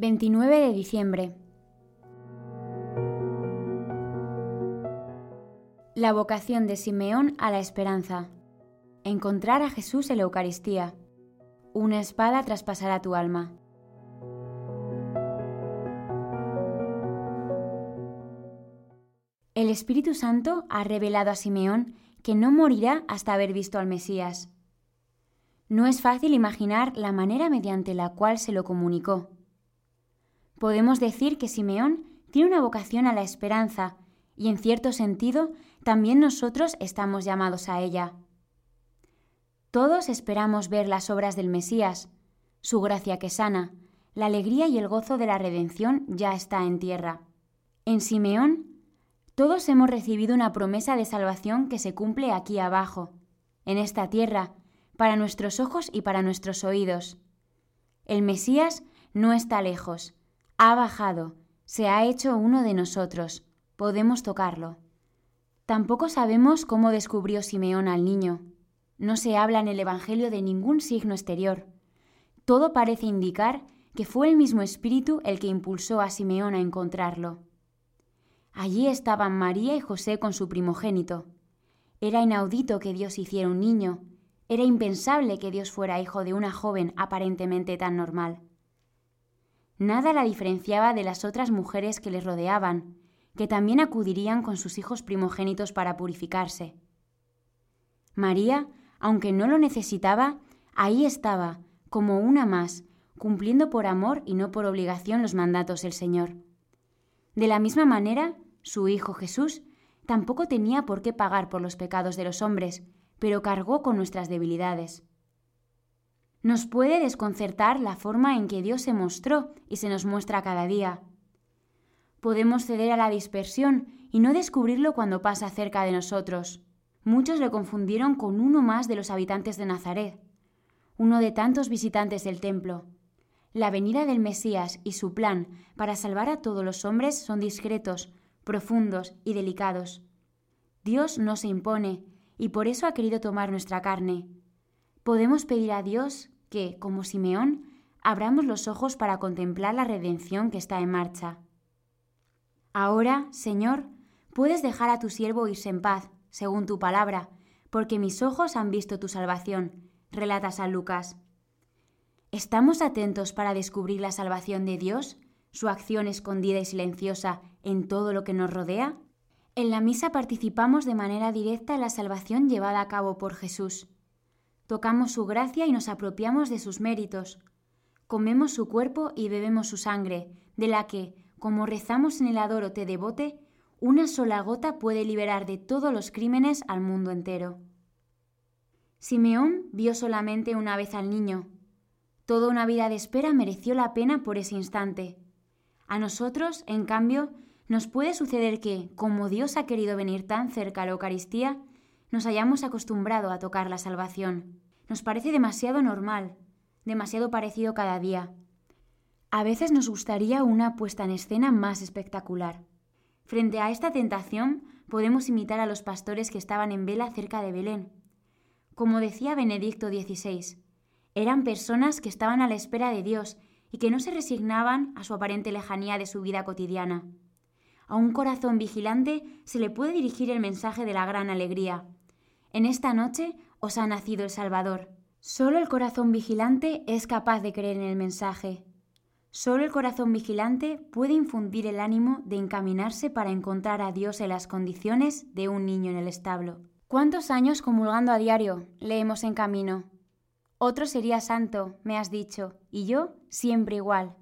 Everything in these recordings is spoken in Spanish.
29 de diciembre. La vocación de Simeón a la esperanza. Encontrar a Jesús en la Eucaristía. Una espada traspasará tu alma. El Espíritu Santo ha revelado a Simeón que no morirá hasta haber visto al Mesías. No es fácil imaginar la manera mediante la cual se lo comunicó. Podemos decir que Simeón tiene una vocación a la esperanza y en cierto sentido también nosotros estamos llamados a ella. Todos esperamos ver las obras del Mesías, su gracia que sana, la alegría y el gozo de la redención ya está en tierra. En Simeón, todos hemos recibido una promesa de salvación que se cumple aquí abajo, en esta tierra, para nuestros ojos y para nuestros oídos. El Mesías no está lejos, ha bajado, se ha hecho uno de nosotros, podemos tocarlo. Tampoco sabemos cómo descubrió Simeón al niño. No se habla en el Evangelio de ningún signo exterior. Todo parece indicar que fue el mismo Espíritu el que impulsó a Simeón a encontrarlo. Allí estaban María y José con su primogénito. Era inaudito que Dios hiciera un niño, era impensable que Dios fuera hijo de una joven aparentemente tan normal. Nada la diferenciaba de las otras mujeres que les rodeaban, que también acudirían con sus hijos primogénitos para purificarse. María, aunque no lo necesitaba, ahí estaba, como una más, cumpliendo por amor y no por obligación los mandatos del Señor. De la misma manera, su Hijo Jesús tampoco tenía por qué pagar por los pecados de los hombres, pero cargó con nuestras debilidades. Nos puede desconcertar la forma en que Dios se mostró y se nos muestra cada día. Podemos ceder a la dispersión y no descubrirlo cuando pasa cerca de nosotros. Muchos le confundieron con uno más de los habitantes de Nazaret, uno de tantos visitantes del templo. La venida del Mesías y su plan para salvar a todos los hombres son discretos, profundos y delicados. Dios no se impone y por eso ha querido tomar nuestra carne podemos pedir a Dios que, como Simeón, abramos los ojos para contemplar la redención que está en marcha. Ahora, Señor, puedes dejar a tu siervo irse en paz, según tu palabra, porque mis ojos han visto tu salvación, relata San Lucas. ¿Estamos atentos para descubrir la salvación de Dios, su acción escondida y silenciosa en todo lo que nos rodea? En la misa participamos de manera directa en la salvación llevada a cabo por Jesús. Tocamos su gracia y nos apropiamos de sus méritos. Comemos su cuerpo y bebemos su sangre, de la que, como rezamos en el adoro te devote, una sola gota puede liberar de todos los crímenes al mundo entero. Simeón vio solamente una vez al niño. Toda una vida de espera mereció la pena por ese instante. A nosotros, en cambio, nos puede suceder que, como Dios ha querido venir tan cerca a la Eucaristía, nos hayamos acostumbrado a tocar la salvación. Nos parece demasiado normal, demasiado parecido cada día. A veces nos gustaría una puesta en escena más espectacular. Frente a esta tentación podemos imitar a los pastores que estaban en vela cerca de Belén. Como decía Benedicto XVI, eran personas que estaban a la espera de Dios y que no se resignaban a su aparente lejanía de su vida cotidiana. A un corazón vigilante se le puede dirigir el mensaje de la gran alegría, en esta noche os ha nacido el Salvador. Solo el corazón vigilante es capaz de creer en el mensaje. Solo el corazón vigilante puede infundir el ánimo de encaminarse para encontrar a Dios en las condiciones de un niño en el establo. ¿Cuántos años comulgando a diario leemos en camino? Otro sería santo, me has dicho, y yo siempre igual.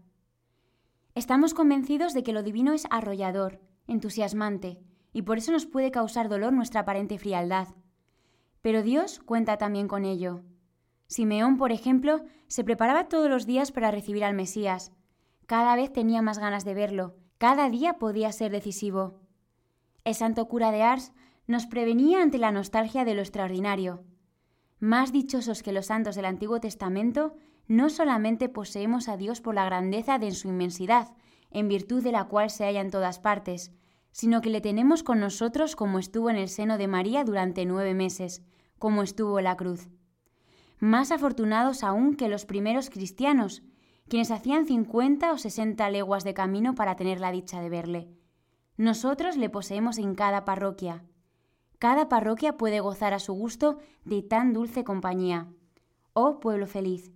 Estamos convencidos de que lo divino es arrollador, entusiasmante, y por eso nos puede causar dolor nuestra aparente frialdad. Pero Dios cuenta también con ello. Simeón, por ejemplo, se preparaba todos los días para recibir al Mesías. Cada vez tenía más ganas de verlo, cada día podía ser decisivo. El santo cura de Ars nos prevenía ante la nostalgia de lo extraordinario. Más dichosos que los santos del Antiguo Testamento, no solamente poseemos a Dios por la grandeza de su inmensidad, en virtud de la cual se halla en todas partes, sino que le tenemos con nosotros como estuvo en el seno de María durante nueve meses, como estuvo la cruz. Más afortunados aún que los primeros cristianos, quienes hacían cincuenta o sesenta leguas de camino para tener la dicha de verle. Nosotros le poseemos en cada parroquia. Cada parroquia puede gozar a su gusto de tan dulce compañía. Oh pueblo feliz.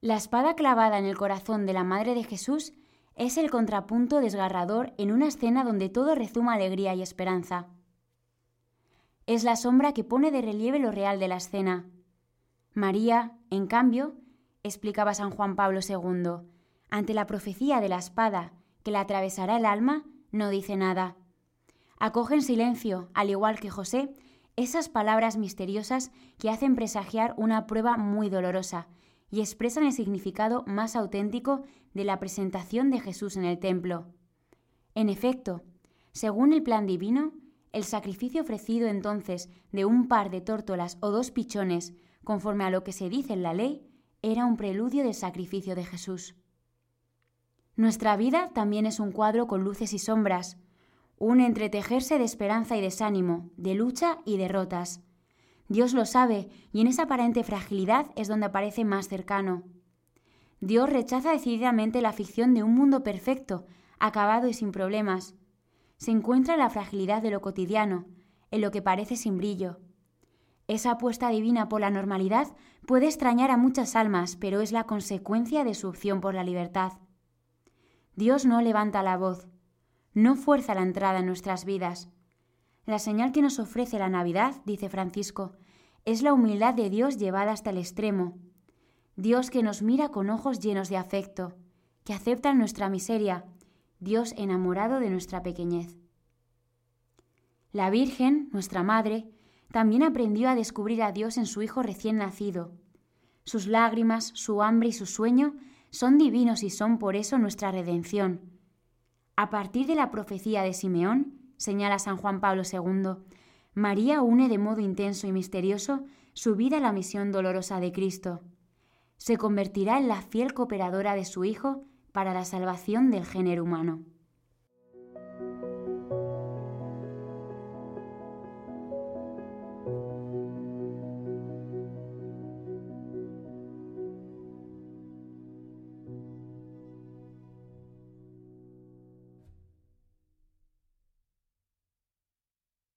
La espada clavada en el corazón de la Madre de Jesús es el contrapunto desgarrador en una escena donde todo rezuma alegría y esperanza. Es la sombra que pone de relieve lo real de la escena. María, en cambio, explicaba San Juan Pablo II, ante la profecía de la espada que la atravesará el alma, no dice nada. Acoge en silencio, al igual que José, esas palabras misteriosas que hacen presagiar una prueba muy dolorosa y expresan el significado más auténtico de la presentación de Jesús en el templo. En efecto, según el plan divino, el sacrificio ofrecido entonces de un par de tórtolas o dos pichones, conforme a lo que se dice en la ley, era un preludio del sacrificio de Jesús. Nuestra vida también es un cuadro con luces y sombras, un entretejerse de esperanza y desánimo, de lucha y derrotas, Dios lo sabe y en esa aparente fragilidad es donde aparece más cercano. Dios rechaza decididamente la ficción de un mundo perfecto, acabado y sin problemas. Se encuentra en la fragilidad de lo cotidiano, en lo que parece sin brillo. Esa apuesta divina por la normalidad puede extrañar a muchas almas, pero es la consecuencia de su opción por la libertad. Dios no levanta la voz, no fuerza la entrada en nuestras vidas, la señal que nos ofrece la Navidad, dice Francisco, es la humildad de Dios llevada hasta el extremo. Dios que nos mira con ojos llenos de afecto, que acepta nuestra miseria, Dios enamorado de nuestra pequeñez. La Virgen, nuestra Madre, también aprendió a descubrir a Dios en su Hijo recién nacido. Sus lágrimas, su hambre y su sueño son divinos y son por eso nuestra redención. A partir de la profecía de Simeón, señala San Juan Pablo II, María une de modo intenso y misterioso su vida a la misión dolorosa de Cristo. Se convertirá en la fiel cooperadora de su Hijo para la salvación del género humano.